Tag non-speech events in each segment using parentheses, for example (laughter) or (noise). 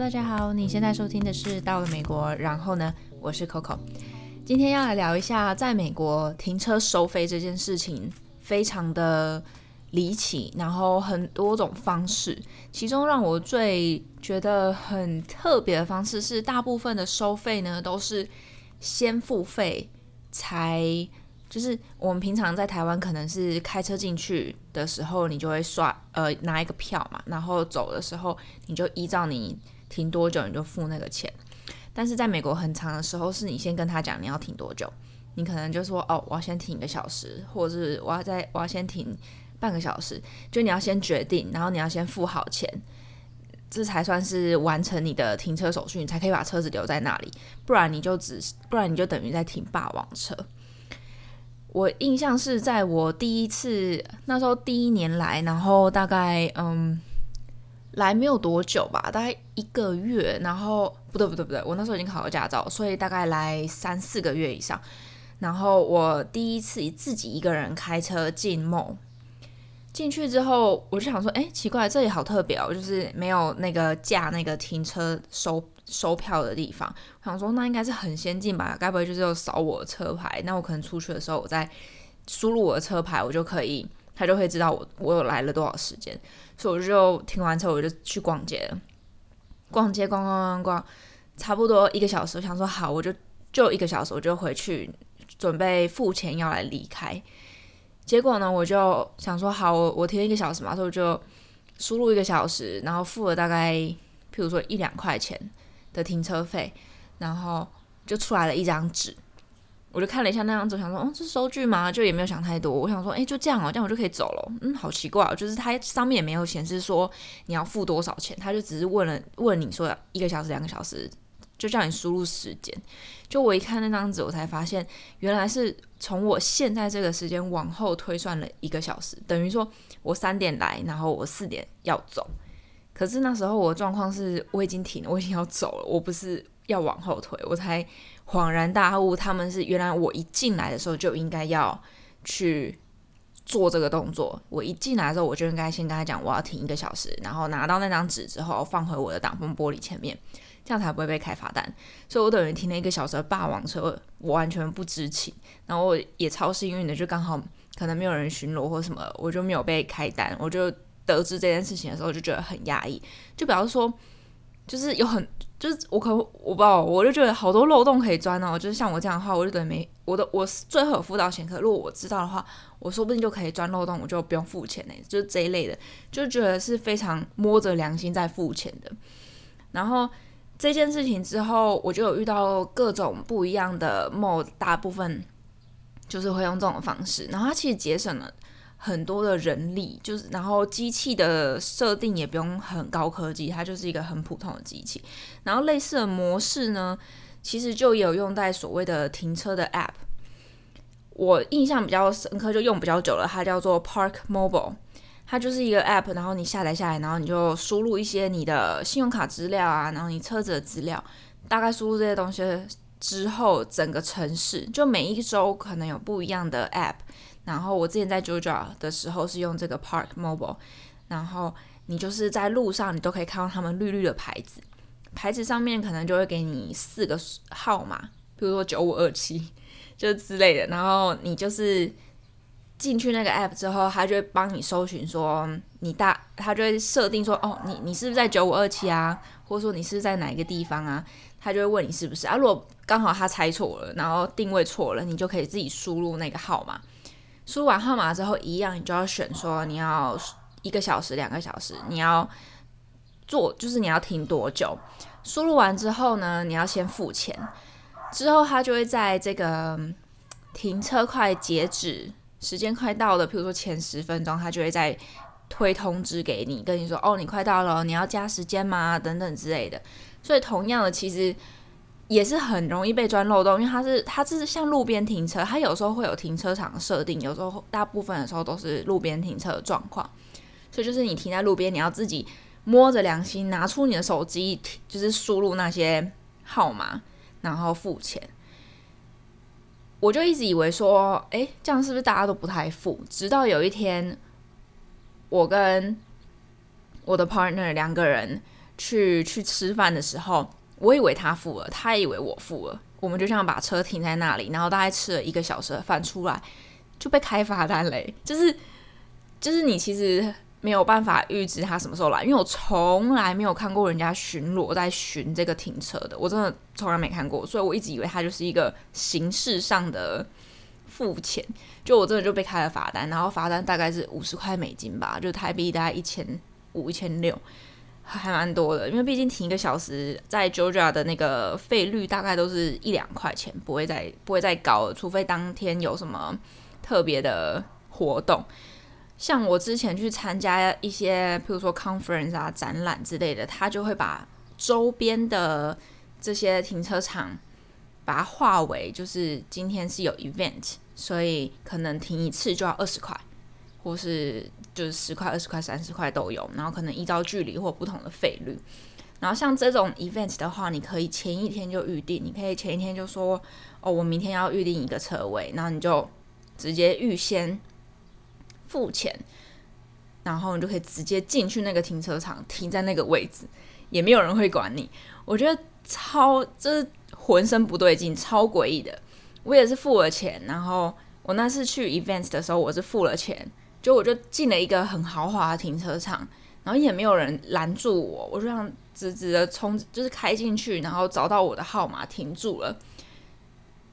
大家好，你现在收听的是到了美国，然后呢，我是 Coco，今天要来聊一下在美国停车收费这件事情，非常的离奇，然后很多种方式，其中让我最觉得很特别的方式是，大部分的收费呢都是先付费才。就是我们平常在台湾，可能是开车进去的时候，你就会刷呃拿一个票嘛，然后走的时候你就依照你停多久你就付那个钱。但是在美国很长的时候，是你先跟他讲你要停多久，你可能就说哦我要先停一个小时，或者是我要在我要先停半个小时，就你要先决定，然后你要先付好钱，这才算是完成你的停车手续，你才可以把车子留在那里，不然你就只不然你就等于在停霸王车。我印象是在我第一次那时候第一年来，然后大概嗯来没有多久吧，大概一个月，然后不对不对不对，我那时候已经考了驾照，所以大概来三四个月以上。然后我第一次自己一个人开车进梦进去之后我就想说，哎，奇怪，这里好特别哦，就是没有那个架那个停车收。收票的地方，我想说那应该是很先进吧？该不会就是要扫我的车牌？那我可能出去的时候，我再输入我的车牌，我就可以，他就会知道我我有来了多少时间。所以我就停完车，我就去逛街了，逛街逛逛逛逛，差不多一个小时。我想说好，我就就一个小时，我就回去准备付钱要来离开。结果呢，我就想说好，我我停一个小时嘛，所以我就输入一个小时，然后付了大概譬如说一两块钱。的停车费，然后就出来了一张纸，我就看了一下那张纸，想说，哦，这是收据吗？就也没有想太多，我想说，哎，就这样哦，这样我就可以走了。嗯，好奇怪哦，就是它上面也没有显示说你要付多少钱，他就只是问了问你说一个小时、两个小时，就叫你输入时间。就我一看那张纸，我才发现原来是从我现在这个时间往后推算了一个小时，等于说我三点来，然后我四点要走。可是那时候我的状况是，我已经停了，我已经要走了，我不是要往后推，我才恍然大悟，他们是原来我一进来的时候就应该要去做这个动作。我一进来的时候，我就应该先跟他讲我要停一个小时，然后拿到那张纸之后放回我的挡风玻璃前面，这样才不会被开罚单。所以我等于停了一个小时的霸王车，我完全不知情，然后我也超幸运的，就刚好可能没有人巡逻或什么，我就没有被开单，我就。得知这件事情的时候，就觉得很压抑。就比方说，就是有很，就是我可我不知道，我就觉得好多漏洞可以钻哦。就是像我这样的话，我就等于没我的，我是最后有付到钱，可如果我知道的话，我说不定就可以钻漏洞，我就不用付钱呢。就是这一类的，就觉得是非常摸着良心在付钱的。然后这件事情之后，我就有遇到各种不一样的梦大部分就是会用这种方式，然后它其实节省了。很多的人力，就是然后机器的设定也不用很高科技，它就是一个很普通的机器。然后类似的模式呢，其实就有用在所谓的停车的 App。我印象比较深刻，就用比较久了，它叫做 Park Mobile。它就是一个 App，然后你下载下来，然后你就输入一些你的信用卡资料啊，然后你车子的资料，大概输入这些东西之后，整个城市就每一周可能有不一样的 App。然后我之前在 Georgia 的时候是用这个 Park Mobile，然后你就是在路上你都可以看到他们绿绿的牌子，牌子上面可能就会给你四个号码，比如说九五二七就之类的，然后你就是进去那个 App 之后，他就会帮你搜寻说你大，他就会设定说哦，你你是不是在九五二七啊，或者说你是是在哪一个地方啊，他就会问你是不是。啊，如果刚好他猜错了，然后定位错了，你就可以自己输入那个号码。输完号码之后，一样你就要选说你要一个小时、两个小时，你要做就是你要停多久。输入完之后呢，你要先付钱，之后他就会在这个停车快截止时间快到了，譬如说前十分钟，他就会再推通知给你，跟你说哦，你快到了，你要加时间吗？等等之类的。所以同样的，其实。也是很容易被钻漏洞，因为它是它是像路边停车，它有时候会有停车场设定，有时候大部分的时候都是路边停车的状况，所以就是你停在路边，你要自己摸着良心拿出你的手机，就是输入那些号码，然后付钱。我就一直以为说，诶，这样是不是大家都不太付？直到有一天，我跟我的 partner 两个人。去去吃饭的时候，我以为他付了，他以为我付了，我们就这样把车停在那里，然后大概吃了一个小时的饭出来，就被开罚单嘞，就是就是你其实。没有办法预知他什么时候来，因为我从来没有看过人家巡逻在巡这个停车的，我真的从来没看过，所以我一直以为他就是一个形式上的付钱，就我真的就被开了罚单，然后罚单大概是五十块美金吧，就台币大概一千五、一千六，还蛮多的，因为毕竟停一个小时，在 Georgia 的那个费率大概都是一两块钱，不会再不会再高了，除非当天有什么特别的活动。像我之前去参加一些，譬如说 conference 啊、展览之类的，他就会把周边的这些停车场把它划为，就是今天是有 event，所以可能停一次就要二十块，或是就是十块、二十块、三十块都有，然后可能依照距离或不同的费率。然后像这种 event 的话，你可以前一天就预定，你可以前一天就说，哦，我明天要预定一个车位，然后你就直接预先。付钱，然后你就可以直接进去那个停车场，停在那个位置，也没有人会管你。我觉得超，就是浑身不对劲，超诡异的。我也是付了钱，然后我那次去 events 的时候，我是付了钱，就我就进了一个很豪华的停车场，然后也没有人拦住我，我就这样直直的冲，就是开进去，然后找到我的号码停住了。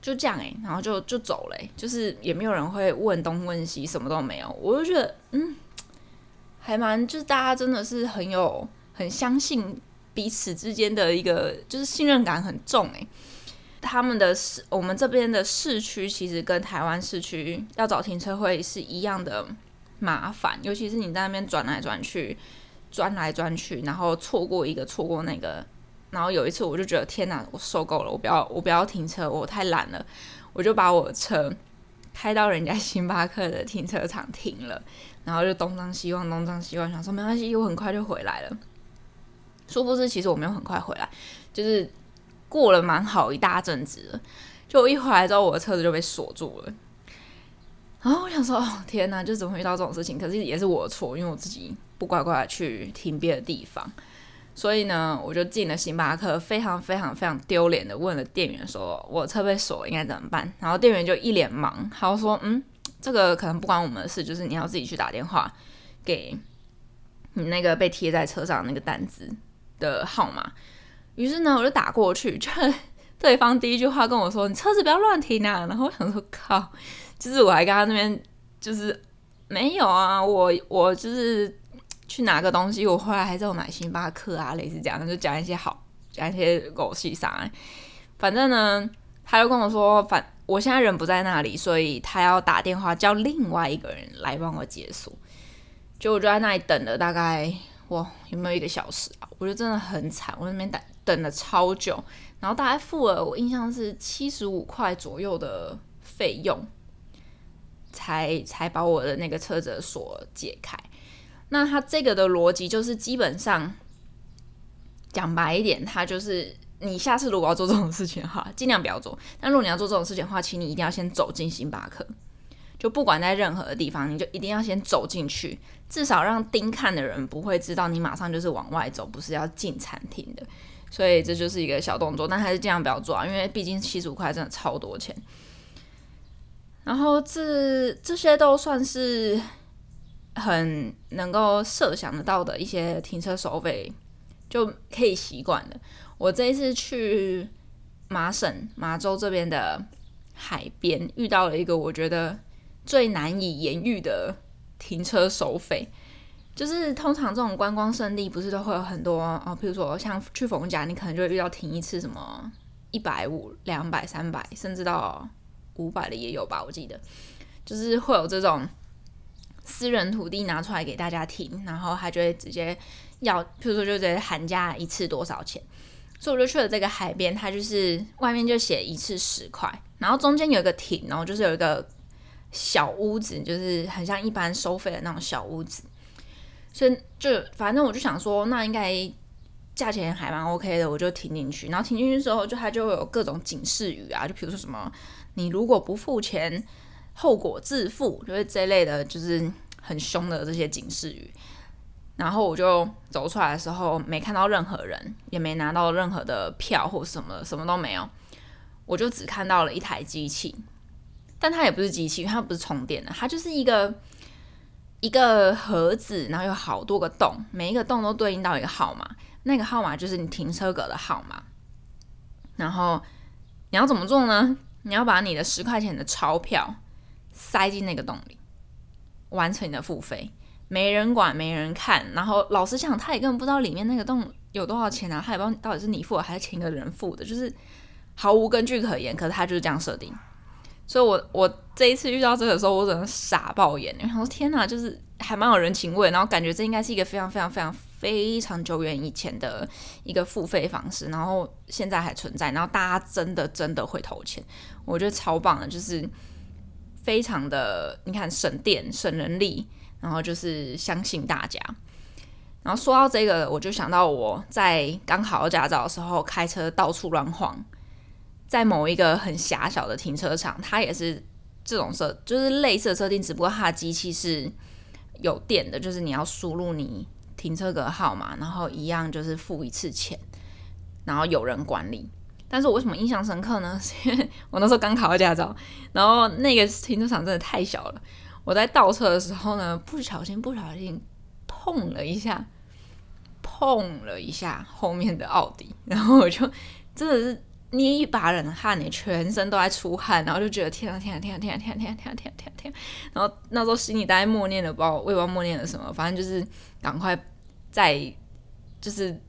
就这样诶、然后就就走了、就是也没有人会问东问西，什么都没有。我就觉得，嗯，还蛮，就是大家真的是很有很相信彼此之间的一个，就是信任感很重诶、他们的市，我们这边的市区其实跟台湾市区要找停车位是一样的麻烦，尤其是你在那边转来转去，转来转去，然后错过一个，错过那个。然后有一次，我就觉得天哪，我受够了，我不要，我不要停车，我太懒了，我就把我的车开到人家星巴克的停车场停了，然后就东张西望，东张西望，想说没关系，我很快就回来了。殊不知，其实我没有很快回来，就是过了蛮好一大阵子。就我一回来之后，我的车子就被锁住了。然后我想说，哦天哪，就怎么遇到这种事情？可是也是我的错，因为我自己不乖乖去停别的地方。所以呢，我就进了星巴克，非常非常非常丢脸的问了店员说：“我车被锁，应该怎么办？”然后店员就一脸忙，他就说：“嗯，这个可能不关我们的事，就是你要自己去打电话给你那个被贴在车上那个单子的号码。”于是呢，我就打过去，就 (laughs) 对方第一句话跟我说：“你车子不要乱停啊！”然后我想说：“靠，就是我还跟他那边就是没有啊，我我就是。”去拿个东西，我后来还是有买星巴克啊，类似这样，就讲一些好，讲一些狗屁啥。反正呢，他就跟我说，反我现在人不在那里，所以他要打电话叫另外一个人来帮我解锁。就我就在那里等了大概哇，有没有一个小时啊？我觉得真的很惨，我那边等等了超久，然后大概付了我印象是七十五块左右的费用，才才把我的那个车子的锁解开。那他这个的逻辑就是，基本上讲白一点，他就是你下次如果要做这种事情哈，尽量不要做。但如果你要做这种事情的话，请你一定要先走进星巴克，就不管在任何的地方，你就一定要先走进去，至少让盯看的人不会知道你马上就是往外走，不是要进餐厅的。所以这就是一个小动作，但还是尽量不要做啊，因为毕竟七十五块真的超多钱。然后这这些都算是。很能够设想得到的一些停车收费就可以习惯了。我这一次去麻省、麻州这边的海边，遇到了一个我觉得最难以言喻的停车收费。就是通常这种观光胜地不是都会有很多哦，譬如说像去逢甲，你可能就会遇到停一次什么一百五、两百、三百，甚至到五百的也有吧？我记得就是会有这种。私人土地拿出来给大家停，然后他就会直接要，譬如说就直接喊价一次多少钱，所以我就去了这个海边，它就是外面就写一次十块，然后中间有一个亭，然后就是有一个小屋子，就是很像一般收费的那种小屋子，所以就反正我就想说，那应该价钱还蛮 OK 的，我就停进去，然后停进去之后，就它就会有各种警示语啊，就比如说什么，你如果不付钱。后果自负，就是这类的，就是很凶的这些警示语。然后我就走出来的时候，没看到任何人，也没拿到任何的票或什么，什么都没有。我就只看到了一台机器，但它也不是机器，它不是充电的，它就是一个一个盒子，然后有好多个洞，每一个洞都对应到一个号码，那个号码就是你停车格的号码。然后你要怎么做呢？你要把你的十块钱的钞票塞进那个洞里，完成你的付费。没人管，没人看。然后老实讲，他也根本不知道里面那个洞有多少钱啊，他也不知道到底是你付还是前一个人付的，就是毫无根据可言。可是他就是这样设定。所以我我这一次遇到这个时候，我只能傻爆眼。然后天哪，就是还蛮有人情味。然后感觉这应该是一个非常非常非常非常久远以前的一个付费方式，然后现在还存在。然后大家真的真的会投钱，我觉得超棒的，就是非常的你看省电省人力。然后就是相信大家。然后说到这个，我就想到我在刚考到驾照的时候，开车到处乱晃，在某一个很狭小的停车场，它也是这种设，就是类似的设定，只不过它的机器是有电的，就是你要输入你停车格号码，然后一样就是付一次钱，然后有人管理。但是我为什么印象深刻呢？(laughs) 是因为我那时候刚考到驾照，然后那个停车场真的太小了。我在倒车的时候呢，不小心不小心碰了一下，碰了一下后面的奥迪，然后我就真的是捏一把冷汗，你全身都在出汗，然后就觉得天啊天啊天啊天啊天啊天啊天啊天啊天啊天，然后那时候心里大概默念了，不知道我也不知道默念了什么，反正就是赶快在就是。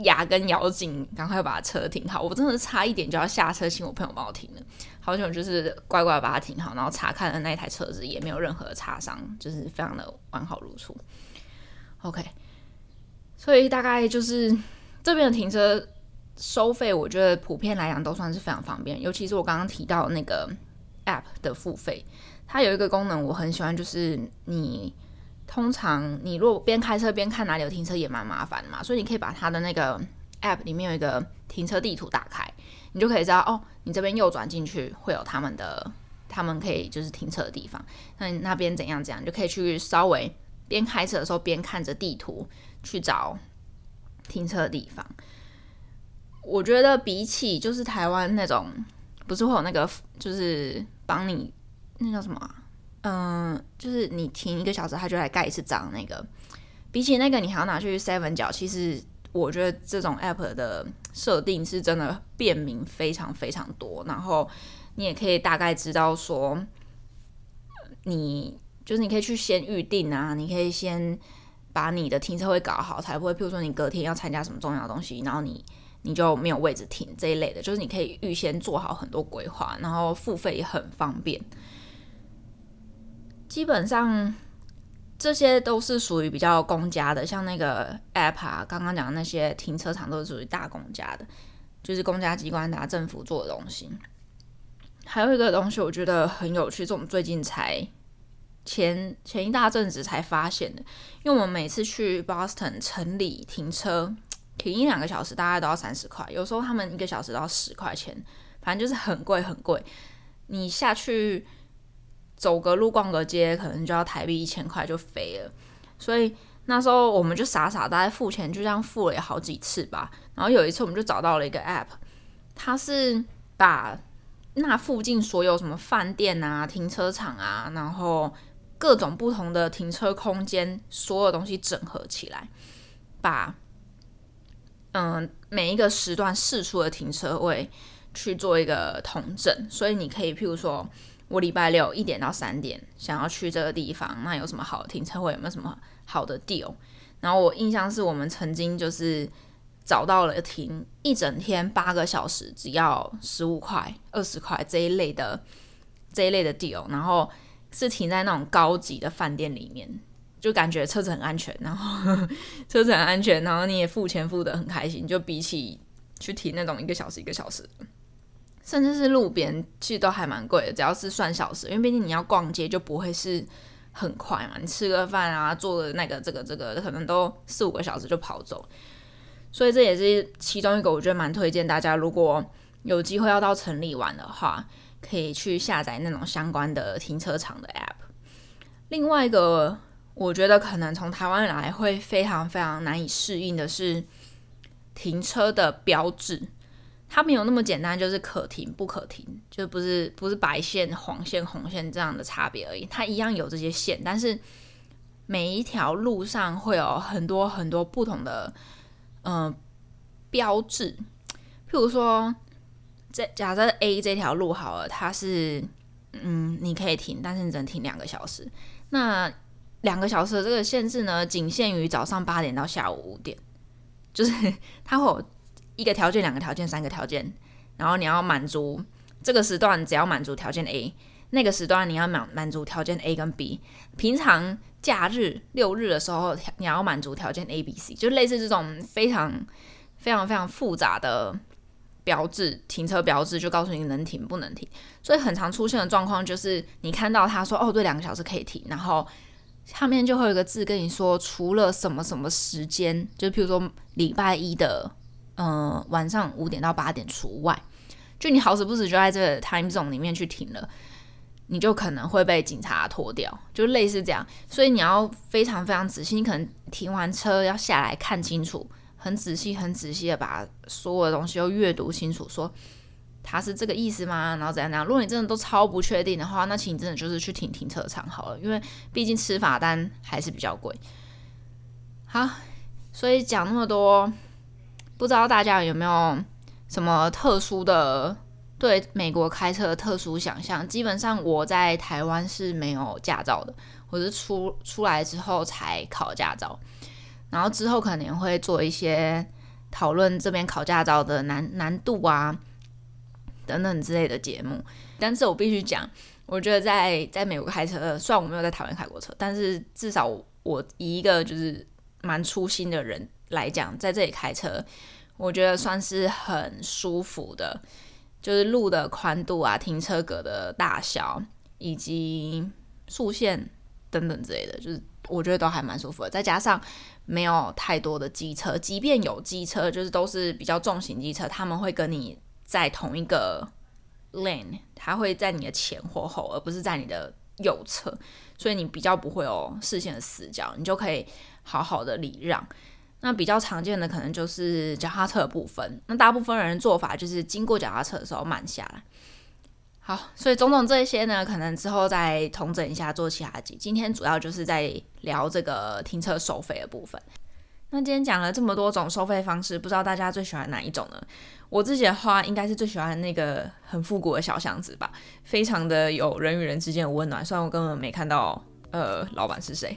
牙根咬紧，赶快把车停好！我真的差一点就要下车，请我朋友帮我停了。好久就是乖乖把它停好，然后查看了那台车子，也没有任何的擦伤，就是非常的完好如初。OK，所以大概就是这边的停车收费，我觉得普遍来讲都算是非常方便。尤其是我刚刚提到那个 App 的付费，它有一个功能我很喜欢，就是你。通常你如果边开车边看哪里有停车也蛮麻烦的嘛，所以你可以把它的那个 app 里面有一个停车地图打开，你就可以知道哦，你这边右转进去会有他们的，他们可以就是停车的地方。那你那边怎样怎样，你就可以去稍微边开车的时候边看着地图去找停车的地方。我觉得比起就是台湾那种，不是会有那个就是帮你那叫什么？嗯，就是你停一个小时，他就来盖一次章。那个比起那个，你还要拿去 Seven 角。其实我觉得这种 App 的设定是真的便民非常非常多。然后你也可以大概知道说，你就是你可以去先预定啊，你可以先把你的停车位搞好，才不会，譬如说你隔天要参加什么重要的东西，然后你你就没有位置停这一类的。就是你可以预先做好很多规划，然后付费也很方便。基本上这些都是属于比较公家的，像那个 App 啊，刚刚讲的那些停车场都是属于大公家的，就是公家机关啊、政府做的东西。还有一个东西我觉得很有趣，这种最近才前前一大阵子才发现的，因为我们每次去 Boston 城里停车，停一两个小时大概都要三十块，有时候他们一个小时都要十块钱，反正就是很贵很贵。你下去。走个路逛个街，可能就要台币一千块就飞了。所以那时候我们就傻傻大概付钱，就这样付了好几次吧。然后有一次我们就找到了一个 App，它是把那附近所有什么饭店啊、停车场啊，然后各种不同的停车空间，所有东西整合起来，把嗯每一个时段释出的停车位去做一个统整。所以你可以譬如说。我礼拜六一点到三点想要去这个地方，那有什么好的停车位？有没有什么好的 deal？然后我印象是我们曾经就是找到了停一整天八个小时，只要十五块、二十块这一类的这一类的 deal，然后是停在那种高级的饭店里面，就感觉车子很安全，然后 (laughs) 车子很安全，然后你也付钱付得很开心，就比起去停那种一个小时一个小时。甚至是路边，其实都还蛮贵的。只要是算小时，因为毕竟你要逛街，就不会是很快嘛。你吃个饭啊，做个那个这个这个，可能都四五个小时就跑走。所以这也是其中一个，我觉得蛮推荐大家，如果有机会要到城里玩的话，可以去下载那种相关的停车场的 app。另外一个，我觉得可能从台湾来会非常非常难以适应的是停车的标志，它没有那么简单，就是可停不可停，就不是不是白线、黄线、红线这样的差别而已，它一样有这些线，但是每一条路上会有很多很多不同的嗯、呃、标志，譬如说，在假设 A 这条路好了，它是嗯你可以停，但是你只能停两个小时，那两个小时的这个限制呢，仅限于早上八点到下午五点，就是 (laughs) 它会有一个条件、两个条件、三个条件，然后你要满足这个时段，只要满足条件 A，那个时段你要满满足条件 A 跟 B。平常假日六日的时候，你要满足条件 A、B、C，就类似这种非常非常非常复杂的标志，停车标志就告诉你能停不能停。所以很常出现的状况就是，你看到他说哦，对，两个小时可以停，然后。下面就会有一个字跟你说，除了什么什么时间，就譬如说礼拜一的，嗯、晚上五点到八点除外，就你好死不死就在这个 time zone 里面去停了，你就可能会被警察拖掉，就类似这样。所以你要非常非常仔细，你可能停完车要下来看清楚，很仔细很仔细的把所有的东西都阅读清楚，说。他是这个意思吗？然后怎样怎样？如果你真的都超不确定的话，那请你真的就是去停停车场好了，因为毕竟吃罚单还是比较贵。好，所以讲那么多，不知道大家有没有什么特殊的对美国开车的特殊想象？基本上我在台湾是没有驾照的，我是出出来之后才考驾照，然后之后可能会做一些讨论这边考驾照的难难度啊。等等之类的节目，但是我必须讲，我觉得在在美国开车，虽然我没有在台湾开过车，但是至少我以一个就是蛮粗心的人来讲，在这里开车，我觉得算是很舒服的，就是路的宽度啊、停车格的大小以及速线等等之类的，就是我觉得都还蛮舒服的。再加上没有太多的机车，即便有机车，就是都是比较重型机车，他们会跟你。在同一个 lane，它会在你的前或后，而不是在你的右侧，所以你比较不会有视线的死角，你就可以好好的礼让。那比较常见的可能就是脚踏车的部分，那大部分人的做法就是经过脚踏车的时候慢下来。好，所以种种这些呢，可能之后再统整一下做其他集。今天主要就是在聊这个停车收费的部分。那今天讲了这么多种收费方式，不知道大家最喜欢哪一种呢？我自己的话，应该是最喜欢那个很复古的小巷子吧，非常的有人与人之间的温暖。虽然我根本没看到，呃，老板是谁。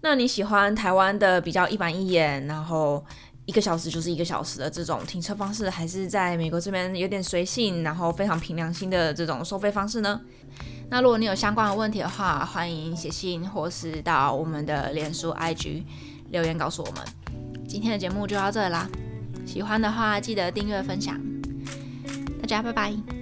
那你喜欢台湾的比较一板一眼，然后一个小时就是一个小时的这种停车方式，还是在美国这边有点随性，然后非常凭良心的这种收费方式呢？那如果你有相关的问题的话，欢迎写信或是到我们的脸书 IG。留言告诉我们，今天的节目就到这啦。喜欢的话记得订阅分享，大家拜拜。